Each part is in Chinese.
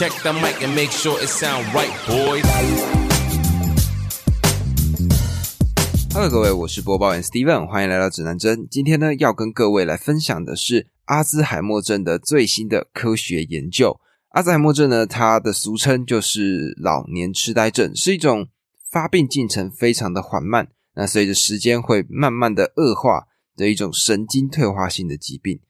Check the mic and make sure it sound right, boys. Hello，各位，我是播报员 Steven，欢迎来到指南针。今天呢，要跟各位来分享的是阿兹海默症的最新的科学研究。阿兹海默症呢，它的俗称就是老年痴呆症，是一种发病进程非常的缓慢，那随着时间会慢慢的恶化的一种神经退化性的疾病。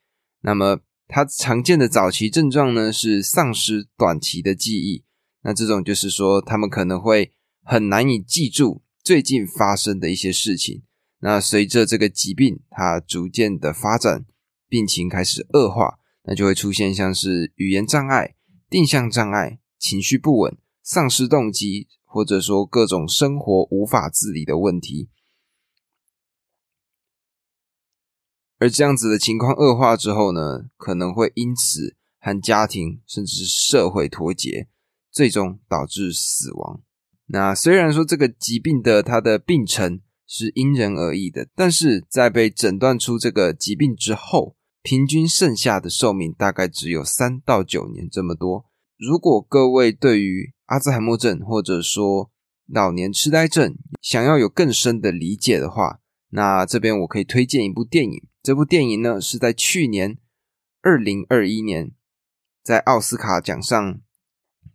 那么它常见的早期症状呢，是丧失短期的记忆。那这种就是说，他们可能会很难以记住。最近发生的一些事情，那随着这个疾病它逐渐的发展，病情开始恶化，那就会出现像是语言障碍、定向障碍、情绪不稳、丧失动机，或者说各种生活无法自理的问题。而这样子的情况恶化之后呢，可能会因此和家庭甚至是社会脱节，最终导致死亡。那虽然说这个疾病的它的病程是因人而异的，但是在被诊断出这个疾病之后，平均剩下的寿命大概只有三到九年这么多。如果各位对于阿兹海默症或者说老年痴呆症想要有更深的理解的话，那这边我可以推荐一部电影。这部电影呢是在去年二零二一年在奥斯卡奖上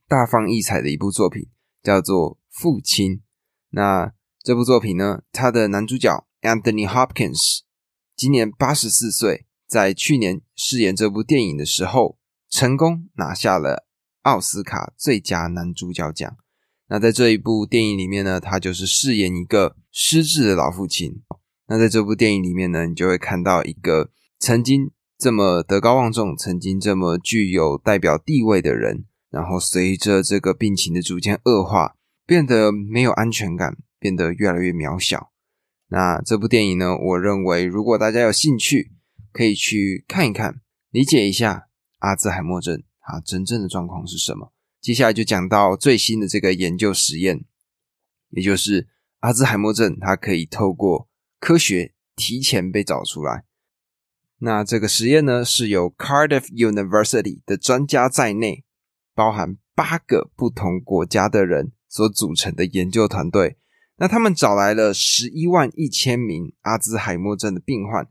大放异彩的一部作品，叫做。父亲，那这部作品呢？他的男主角 Anthony Hopkins 今年八十四岁，在去年饰演这部电影的时候，成功拿下了奥斯卡最佳男主角奖。那在这一部电影里面呢，他就是饰演一个失智的老父亲。那在这部电影里面呢，你就会看到一个曾经这么德高望重、曾经这么具有代表地位的人，然后随着这个病情的逐渐恶化。变得没有安全感，变得越来越渺小。那这部电影呢？我认为，如果大家有兴趣，可以去看一看，理解一下阿兹海默症它真正的状况是什么。接下来就讲到最新的这个研究实验，也就是阿兹海默症它可以透过科学提前被找出来。那这个实验呢，是由 Cardiff University 的专家在内，包含八个不同国家的人。所组成的研究团队，那他们找来了十一万一千名阿兹海默症的病患，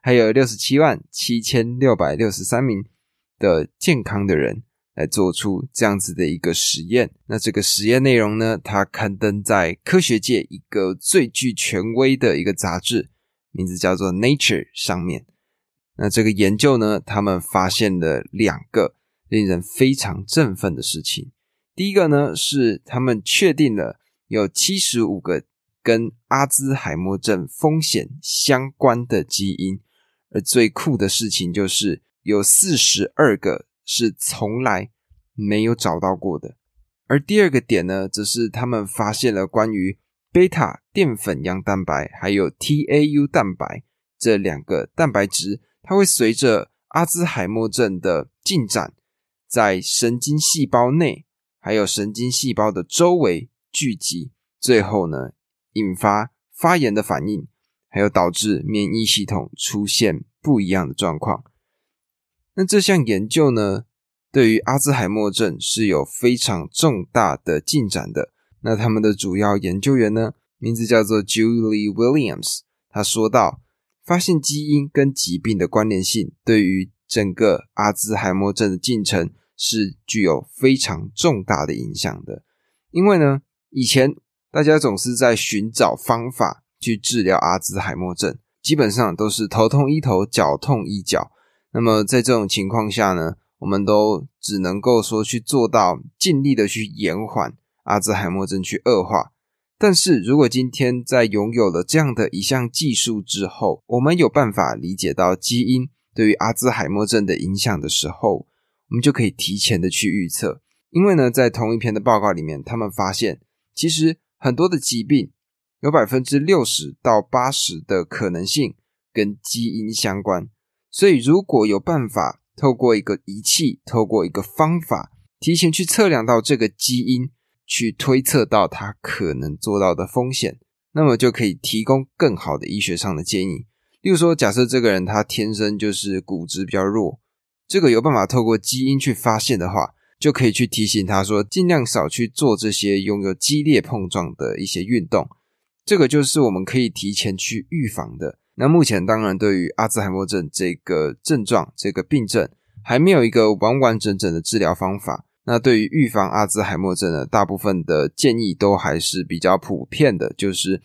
还有六十七万七千六百六十三名的健康的人，来做出这样子的一个实验。那这个实验内容呢，它刊登在科学界一个最具权威的一个杂志，名字叫做《Nature》上面。那这个研究呢，他们发现了两个令人非常振奋的事情。第一个呢是他们确定了有七十五个跟阿兹海默症风险相关的基因，而最酷的事情就是有四十二个是从来没有找到过的。而第二个点呢，则是他们发现了关于贝塔淀粉样蛋白还有 tau 蛋白这两个蛋白质，它会随着阿兹海默症的进展，在神经细胞内。还有神经细胞的周围聚集，最后呢引发发炎的反应，还有导致免疫系统出现不一样的状况。那这项研究呢，对于阿兹海默症是有非常重大的进展的。那他们的主要研究员呢，名字叫做 Julie Williams，他说到，发现基因跟疾病的关联性，对于整个阿兹海默症的进程。是具有非常重大的影响的，因为呢，以前大家总是在寻找方法去治疗阿兹海默症，基本上都是头痛医头，脚痛医脚。那么在这种情况下呢，我们都只能够说去做到尽力的去延缓阿兹海默症去恶化。但是如果今天在拥有了这样的一项技术之后，我们有办法理解到基因对于阿兹海默症的影响的时候，我们就可以提前的去预测，因为呢，在同一篇的报告里面，他们发现，其实很多的疾病有百分之六十到八十的可能性跟基因相关。所以，如果有办法透过一个仪器，透过一个方法，提前去测量到这个基因，去推测到它可能做到的风险，那么就可以提供更好的医学上的建议。例如说，假设这个人他天生就是骨质比较弱。这个有办法透过基因去发现的话，就可以去提醒他说，尽量少去做这些拥有激烈碰撞的一些运动。这个就是我们可以提前去预防的。那目前当然对于阿兹海默症这个症状、这个病症，还没有一个完完整整的治疗方法。那对于预防阿兹海默症呢，大部分的建议都还是比较普遍的，就是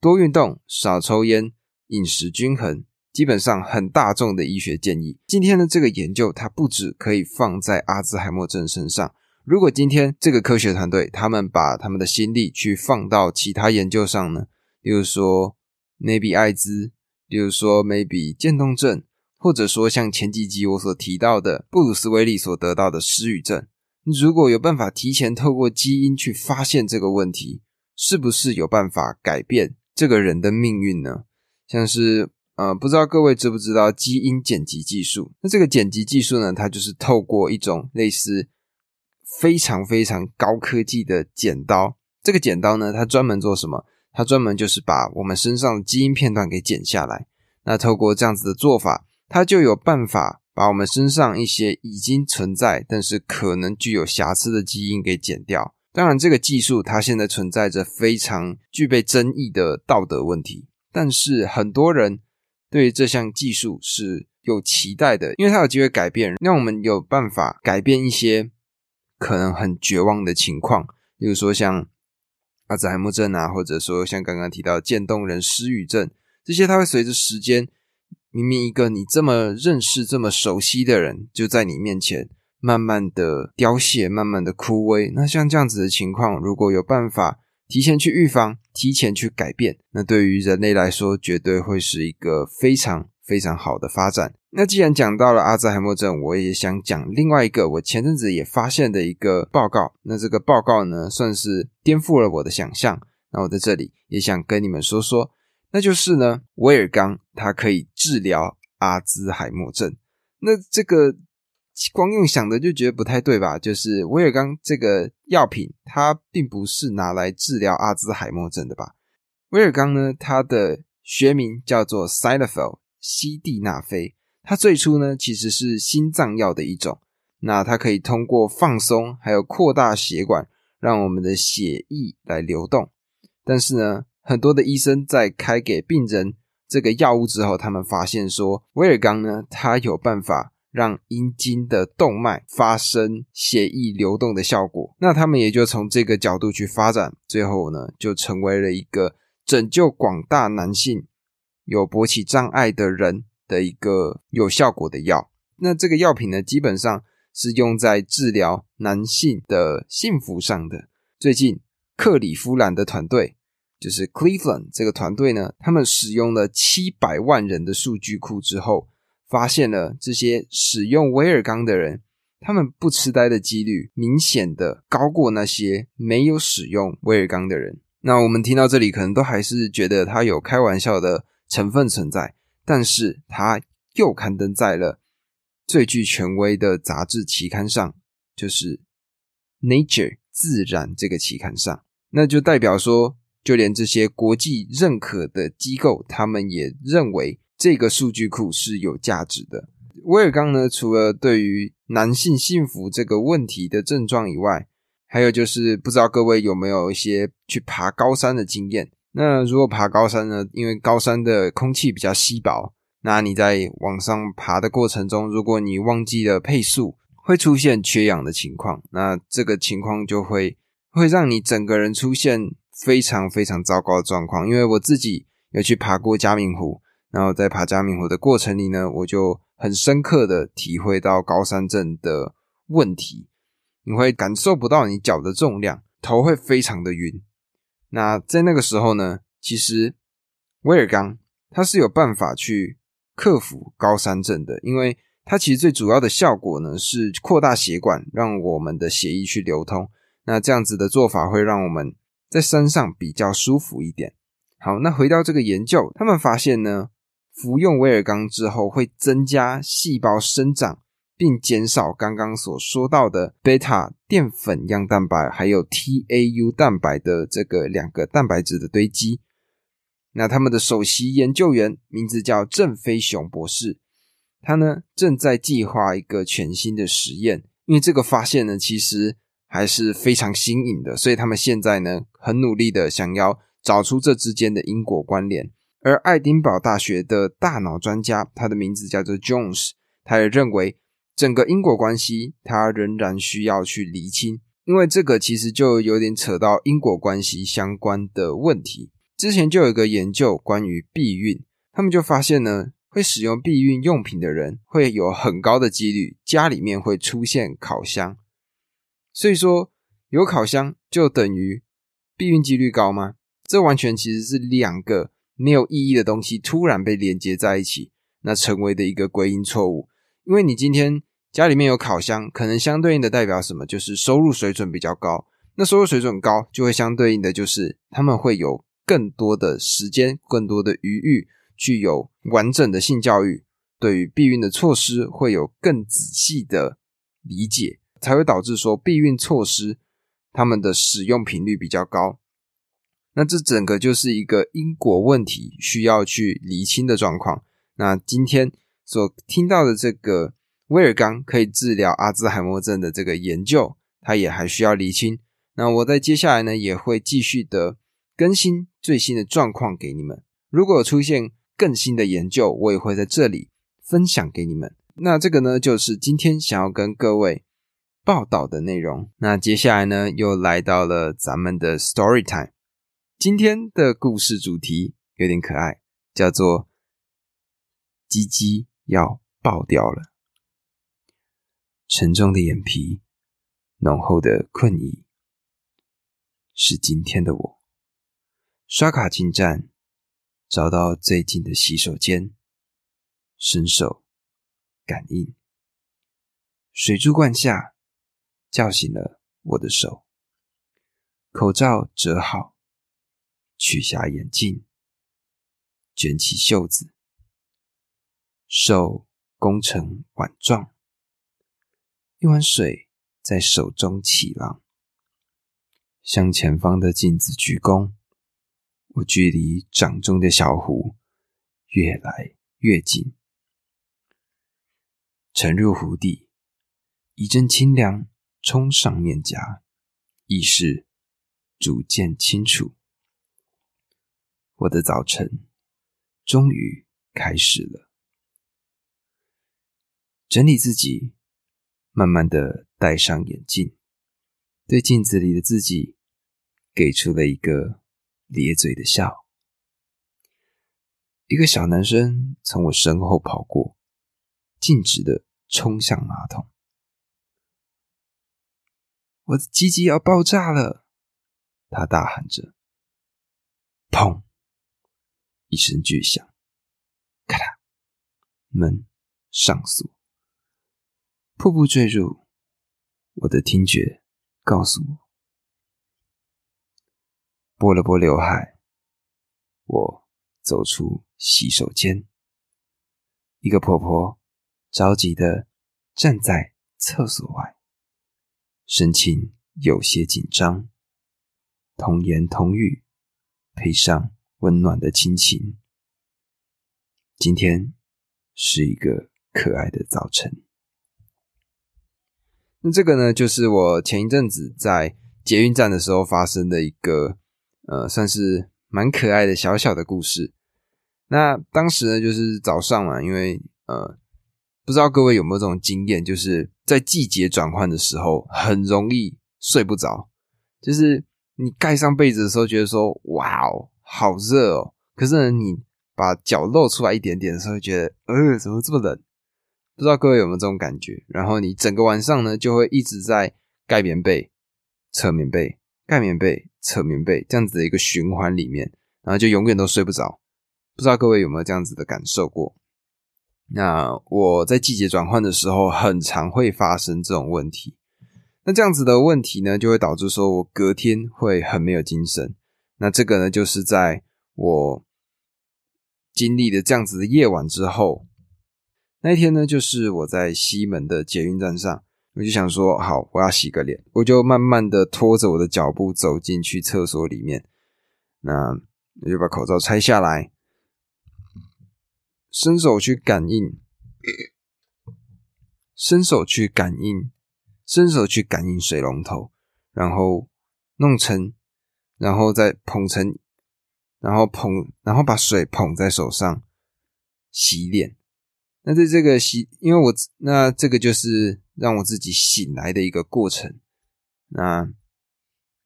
多运动、少抽烟、饮食均衡，基本上很大众的医学建议。今天的这个研究，它不止可以放在阿兹海默症身上。如果今天这个科学团队他们把他们的心力去放到其他研究上呢，比如说内比艾滋。比如说，maybe 渐冻症，或者说像前几集我所提到的布鲁斯威利所得到的失语症，如果有办法提前透过基因去发现这个问题，是不是有办法改变这个人的命运呢？像是呃，不知道各位知不知道基因剪辑技术？那这个剪辑技术呢，它就是透过一种类似非常非常高科技的剪刀。这个剪刀呢，它专门做什么？它专门就是把我们身上的基因片段给剪下来。那透过这样子的做法，它就有办法把我们身上一些已经存在但是可能具有瑕疵的基因给剪掉。当然，这个技术它现在存在着非常具备争议的道德问题。但是很多人对这项技术是有期待的，因为它有机会改变，让我们有办法改变一些可能很绝望的情况，比如说像。阿兹海默症啊，或者说像刚刚提到渐冻人失语症，这些它会随着时间，明明一个你这么认识、这么熟悉的人，就在你面前慢慢的凋谢、慢慢的枯萎。那像这样子的情况，如果有办法提前去预防、提前去改变，那对于人类来说，绝对会是一个非常。非常好的发展。那既然讲到了阿兹海默症，我也想讲另外一个我前阵子也发现的一个报告。那这个报告呢，算是颠覆了我的想象。那我在这里也想跟你们说说，那就是呢，威尔刚它可以治疗阿兹海默症。那这个光用想的就觉得不太对吧？就是威尔刚这个药品，它并不是拿来治疗阿兹海默症的吧？威尔刚呢，它的学名叫做 s i d e f i l 西地那非，它最初呢其实是心脏药的一种。那它可以通过放松还有扩大血管，让我们的血液来流动。但是呢，很多的医生在开给病人这个药物之后，他们发现说，威尔刚呢，它有办法让阴茎的动脉发生血液流动的效果。那他们也就从这个角度去发展，最后呢，就成为了一个拯救广大男性。有勃起障碍的人的一个有效果的药，那这个药品呢，基本上是用在治疗男性的幸福上的。最近克里夫兰的团队，就是 Cleveland 这个团队呢，他们使用了七百万人的数据库之后，发现了这些使用威尔刚的人，他们不痴呆的几率明显的高过那些没有使用威尔刚的人。那我们听到这里，可能都还是觉得他有开玩笑的。成分存在，但是它又刊登在了最具权威的杂志期刊上，就是《Nature》自然这个期刊上。那就代表说，就连这些国际认可的机构，他们也认为这个数据库是有价值的。威尔刚呢，除了对于男性幸福这个问题的症状以外，还有就是不知道各位有没有一些去爬高山的经验。那如果爬高山呢？因为高山的空气比较稀薄，那你在往上爬的过程中，如果你忘记了配速，会出现缺氧的情况。那这个情况就会会让你整个人出现非常非常糟糕的状况。因为我自己有去爬过嘉明湖，然后在爬嘉明湖的过程里呢，我就很深刻的体会到高山症的问题。你会感受不到你脚的重量，头会非常的晕。那在那个时候呢，其实威尔刚它是有办法去克服高山症的，因为它其实最主要的效果呢是扩大血管，让我们的血液去流通。那这样子的做法会让我们在山上比较舒服一点。好，那回到这个研究，他们发现呢，服用威尔刚之后会增加细胞生长。并减少刚刚所说到的贝塔淀粉样蛋白还有 tau 蛋白的这个两个蛋白质的堆积。那他们的首席研究员名字叫郑飞雄博士，他呢正在计划一个全新的实验，因为这个发现呢，其实还是非常新颖的，所以他们现在呢，很努力的想要找出这之间的因果关联。而爱丁堡大学的大脑专家，他的名字叫做 Jones，他也认为整个因果关系，他仍然需要去厘清，因为这个其实就有点扯到因果关系相关的问题。之前就有一个研究关于避孕，他们就发现呢。会使用避孕用品的人，会有很高的几率家里面会出现烤箱。所以说，有烤箱就等于避孕几率高吗？这完全其实是两个没有意义的东西突然被连接在一起，那成为的一个归因错误。因为你今天家里面有烤箱，可能相对应的代表什么？就是收入水准比较高。那收入水准高，就会相对应的就是他们会有更多的时间，更多的余裕。具有完整的性教育，对于避孕的措施会有更仔细的理解，才会导致说避孕措施他们的使用频率比较高。那这整个就是一个因果问题，需要去厘清的状况。那今天所听到的这个威尔刚可以治疗阿兹海默症的这个研究，它也还需要厘清。那我在接下来呢，也会继续的更新最新的状况给你们。如果出现更新的研究，我也会在这里分享给你们。那这个呢，就是今天想要跟各位报道的内容。那接下来呢，又来到了咱们的 story time。今天的故事主题有点可爱，叫做“鸡鸡要爆掉了”。沉重的眼皮，浓厚的困意，是今天的我。刷卡进站。找到最近的洗手间，伸手感应，水珠灌下，叫醒了我的手。口罩折好，取下眼镜，卷起袖子，手弓成碗状，一碗水在手中起浪，向前方的镜子鞠躬。我距离掌中的小湖越来越近，沉入湖底，一阵清凉冲上面颊，意识逐渐清楚。我的早晨终于开始了，整理自己，慢慢的戴上眼镜，对镜子里的自己给出了一个。咧嘴的笑，一个小男生从我身后跑过，径直的冲向马桶。我的鸡鸡要爆炸了！他大喊着。砰！一声巨响，咔嗒，门上锁，瀑布坠入。我的听觉告诉我。拨了拨刘海，我走出洗手间。一个婆婆着急的站在厕所外，神情有些紧张。童言童语配上温暖的亲情，今天是一个可爱的早晨。那这个呢，就是我前一阵子在捷运站的时候发生的一个。呃，算是蛮可爱的小小的故事。那当时呢，就是早上嘛，因为呃，不知道各位有没有这种经验，就是在季节转换的时候，很容易睡不着。就是你盖上被子的时候，觉得说哇哦，好热哦。可是呢，你把脚露出来一点点的时候，觉得呃，怎么这么冷？不知道各位有没有这种感觉？然后你整个晚上呢，就会一直在盖棉被、扯棉被。盖棉被、扯棉被这样子的一个循环里面，然后就永远都睡不着。不知道各位有没有这样子的感受过？那我在季节转换的时候，很常会发生这种问题。那这样子的问题呢，就会导致说我隔天会很没有精神。那这个呢，就是在我经历了这样子的夜晚之后，那一天呢，就是我在西门的捷运站上。我就想说，好，我要洗个脸，我就慢慢的拖着我的脚步走进去厕所里面。那我就把口罩拆下来，伸手去感应，伸手去感应伸手去感应水龙头，然后弄成，然后再捧成，然后捧，然后把水捧在手上洗脸。那在这个洗，因为我那这个就是让我自己醒来的一个过程。那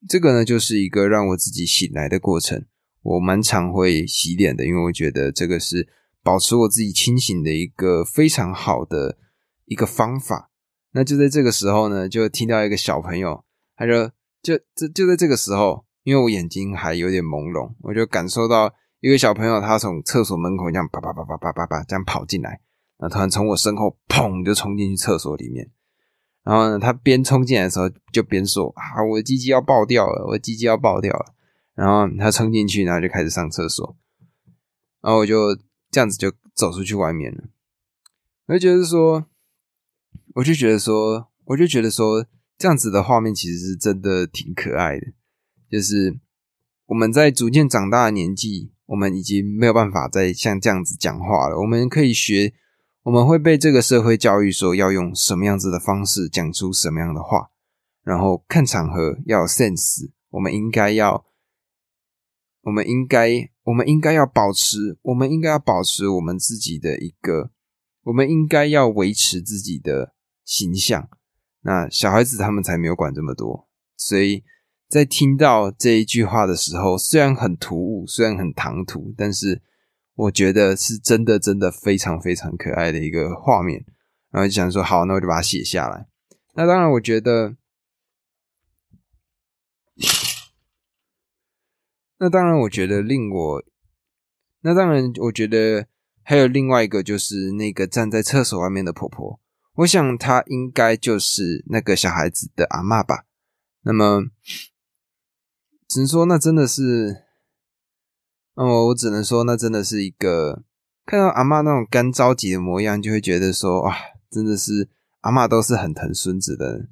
这个呢，就是一个让我自己醒来的过程。我蛮常会洗脸的，因为我觉得这个是保持我自己清醒的一个非常好的一个方法。那就在这个时候呢，就听到一个小朋友，他说就就就在这个时候，因为我眼睛还有点朦胧，我就感受到一个小朋友他从厕所门口这样叭叭叭叭叭叭叭这样跑进来。那突然从我身后砰就冲进去厕所里面，然后呢，他边冲进来的时候就边说：“啊，我的鸡鸡要爆掉了，我的鸡鸡要爆掉了。”然后他冲进去，然后就开始上厕所，然后我就这样子就走出去外面了。我就觉得说，我就觉得说，我就觉得说，这样子的画面其实是真的挺可爱的。就是我们在逐渐长大的年纪，我们已经没有办法再像这样子讲话了。我们可以学。我们会被这个社会教育说要用什么样子的方式讲出什么样的话，然后看场合要有 sense。我们应该要，我们应该，我们应该要保持，我们应该要保持我们自己的一个，我们应该要维持自己的形象。那小孩子他们才没有管这么多，所以在听到这一句话的时候，虽然很突兀，虽然很唐突，但是。我觉得是真的，真的非常非常可爱的一个画面，然后就想说好，那我就把它写下来。那当然，我觉得，那当然，我觉得令我，那当然，我觉得还有另外一个，就是那个站在厕所外面的婆婆。我想她应该就是那个小孩子的阿妈吧。那么，只能说，那真的是。哦，我只能说，那真的是一个看到阿妈那种干着急的模样，就会觉得说，哇，真的是阿妈都是很疼孙子的。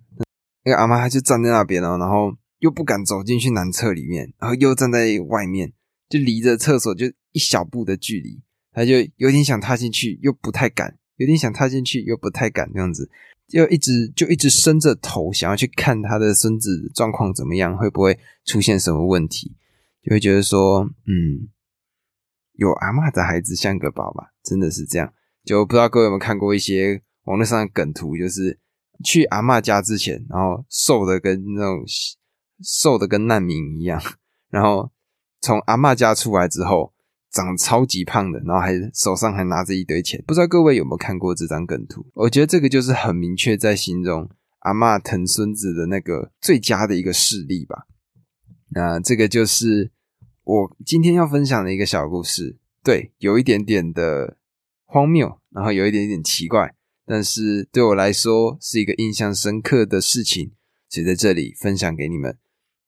那个阿妈她就站在那边哦，然后又不敢走进去男厕里面，然后又站在外面，就离着厕所就一小步的距离，她就有点想踏进去，又不太敢；有点想踏进去，又不太敢，这样子，就一直就一直伸着头，想要去看他的孙子状况怎么样，会不会出现什么问题，就会觉得说，嗯。有阿妈的孩子像个宝吧，真的是这样。就不知道各位有没有看过一些网络上的梗图，就是去阿妈家之前，然后瘦的跟那种瘦的跟难民一样，然后从阿妈家出来之后，长超级胖的，然后还手上还拿着一堆钱。不知道各位有没有看过这张梗图？我觉得这个就是很明确在形容阿妈疼孙子的那个最佳的一个事例吧。那这个就是。我今天要分享的一个小故事，对，有一点点的荒谬，然后有一点点奇怪，但是对我来说是一个印象深刻的事情，所以在这里分享给你们。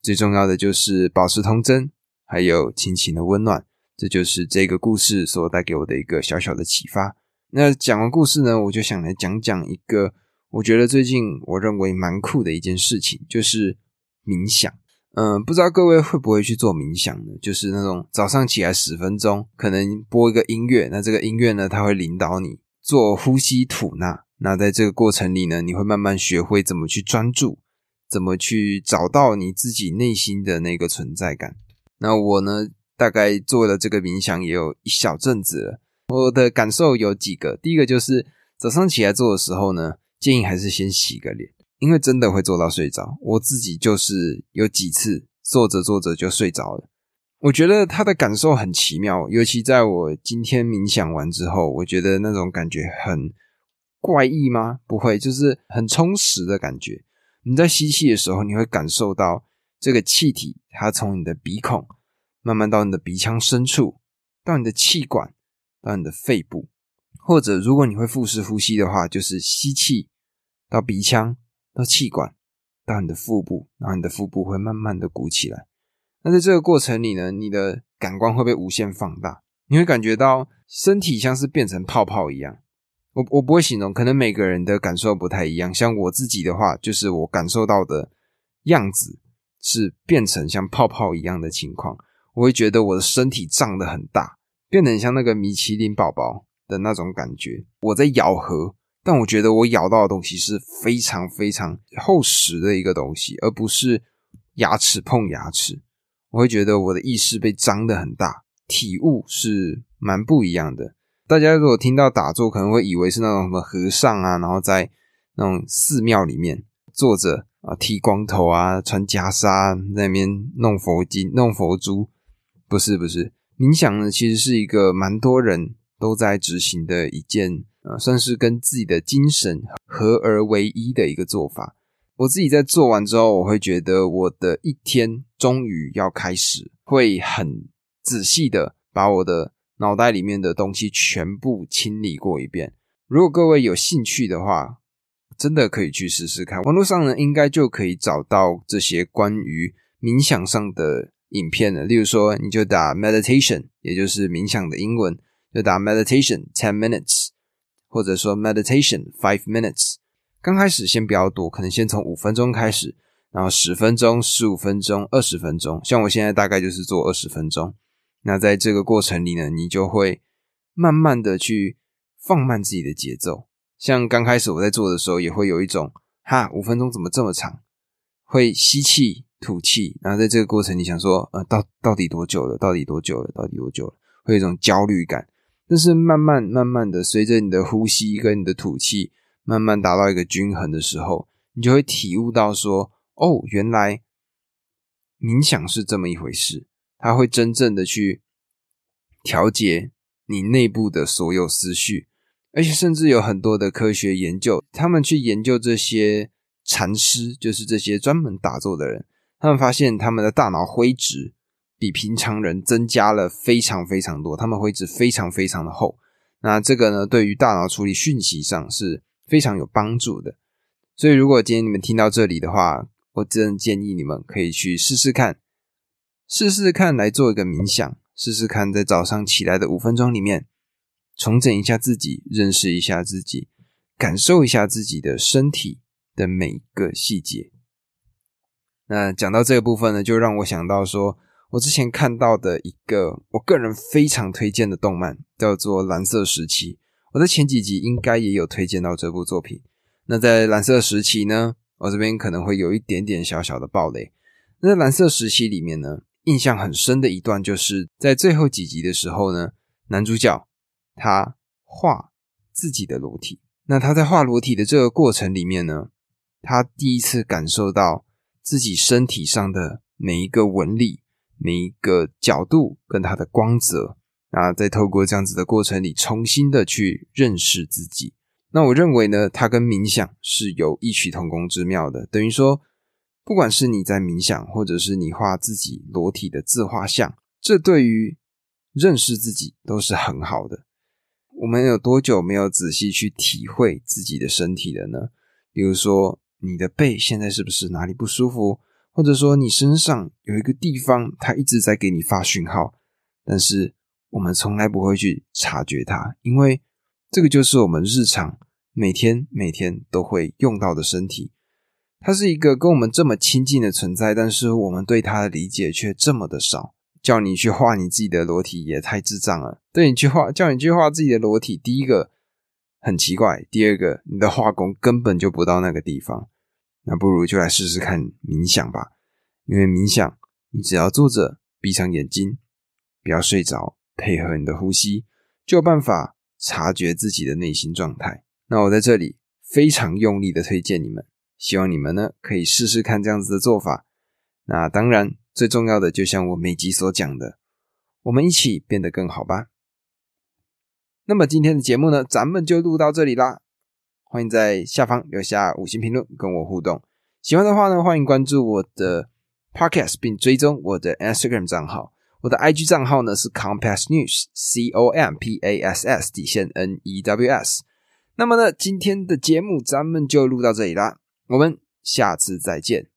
最重要的就是保持童真，还有亲情的温暖，这就是这个故事所带给我的一个小小的启发。那讲完故事呢，我就想来讲讲一个我觉得最近我认为蛮酷的一件事情，就是冥想。嗯，不知道各位会不会去做冥想呢？就是那种早上起来十分钟，可能播一个音乐，那这个音乐呢，它会领导你做呼吸吐纳。那在这个过程里呢，你会慢慢学会怎么去专注，怎么去找到你自己内心的那个存在感。那我呢，大概做了这个冥想也有一小阵子了，我的感受有几个。第一个就是早上起来做的时候呢，建议还是先洗个脸。因为真的会做到睡着，我自己就是有几次做着做着就睡着了。我觉得他的感受很奇妙，尤其在我今天冥想完之后，我觉得那种感觉很怪异吗？不会，就是很充实的感觉。你在吸气的时候，你会感受到这个气体，它从你的鼻孔慢慢到你的鼻腔深处，到你的气管，到你的肺部，或者如果你会腹式呼吸的话，就是吸气到鼻腔。到气管，到你的腹部，然后你的腹部会慢慢的鼓起来。那在这个过程里呢，你的感官会被无限放大，你会感觉到身体像是变成泡泡一样。我我不会形容，可能每个人的感受不太一样。像我自己的话，就是我感受到的样子是变成像泡泡一样的情况。我会觉得我的身体胀得很大，变得很像那个米其林宝宝的那种感觉。我在咬合。但我觉得我咬到的东西是非常非常厚实的一个东西，而不是牙齿碰牙齿。我会觉得我的意识被张得很大，体悟是蛮不一样的。大家如果听到打坐，可能会以为是那种什么和尚啊，然后在那种寺庙里面坐着啊，剃光头啊，穿袈裟在那边弄佛经、弄佛珠。不是，不是，冥想呢，其实是一个蛮多人都在执行的一件，算是跟自己的精神合而为一的一个做法。我自己在做完之后，我会觉得我的一天终于要开始，会很仔细的把我的脑袋里面的东西全部清理过一遍。如果各位有兴趣的话，真的可以去试试看。网络上呢，应该就可以找到这些关于冥想上的影片了。例如说，你就打 meditation，也就是冥想的英文，就打 meditation ten minutes，或者说 meditation five minutes。刚开始先不要多，可能先从五分钟开始，然后十分钟、十五分钟、二十分钟。像我现在大概就是做二十分钟。那在这个过程里呢，你就会慢慢的去放慢自己的节奏。像刚开始我在做的时候，也会有一种哈，五分钟怎么这么长？会吸气、吐气，然后在这个过程，你想说，呃，到到底多久了？到底多久了？到底多久了？会有一种焦虑感。但是慢慢慢慢的，随着你的呼吸跟你的吐气。慢慢达到一个均衡的时候，你就会体悟到说：“哦，原来冥想是这么一回事。它会真正的去调节你内部的所有思绪，而且甚至有很多的科学研究，他们去研究这些禅师，就是这些专门打坐的人，他们发现他们的大脑灰质比平常人增加了非常非常多，他们灰质非常非常的厚。那这个呢，对于大脑处理讯息上是。非常有帮助的，所以如果今天你们听到这里的话，我真的建议你们可以去试试看，试试看来做一个冥想，试试看在早上起来的五分钟里面，重整一下自己，认识一下自己，感受一下自己的身体的每一个细节。那讲到这个部分呢，就让我想到说，我之前看到的一个我个人非常推荐的动漫，叫做《蓝色时期》。我在前几集应该也有推荐到这部作品。那在蓝色时期呢，我这边可能会有一点点小小的暴雷。那在蓝色时期里面呢，印象很深的一段就是在最后几集的时候呢，男主角他画自己的裸体。那他在画裸体的这个过程里面呢，他第一次感受到自己身体上的每一个纹理、每一个角度跟它的光泽。啊，在透过这样子的过程里，重新的去认识自己。那我认为呢，它跟冥想是有异曲同工之妙的。等于说，不管是你在冥想，或者是你画自己裸体的自画像，这对于认识自己都是很好的。我们有多久没有仔细去体会自己的身体了呢？比如说，你的背现在是不是哪里不舒服？或者说，你身上有一个地方，它一直在给你发讯号，但是。我们从来不会去察觉它，因为这个就是我们日常每天每天都会用到的身体。它是一个跟我们这么亲近的存在，但是我们对它的理解却这么的少。叫你去画你自己的裸体也太智障了。对你去画，叫你去画自己的裸体，第一个很奇怪，第二个你的画工根本就不到那个地方。那不如就来试试看冥想吧，因为冥想，你只要坐着，闭上眼睛，不要睡着。配合你的呼吸，就有办法察觉自己的内心状态。那我在这里非常用力的推荐你们，希望你们呢可以试试看这样子的做法。那当然，最重要的就像我每集所讲的，我们一起变得更好吧。那么今天的节目呢，咱们就录到这里啦。欢迎在下方留下五星评论跟我互动。喜欢的话呢，欢迎关注我的 Podcast 并追踪我的 Instagram 账号。我的 IG 账号呢是 Compass News，C O M P A S S 底线 N E W S。那么呢，今天的节目咱们就录到这里啦，我们下次再见。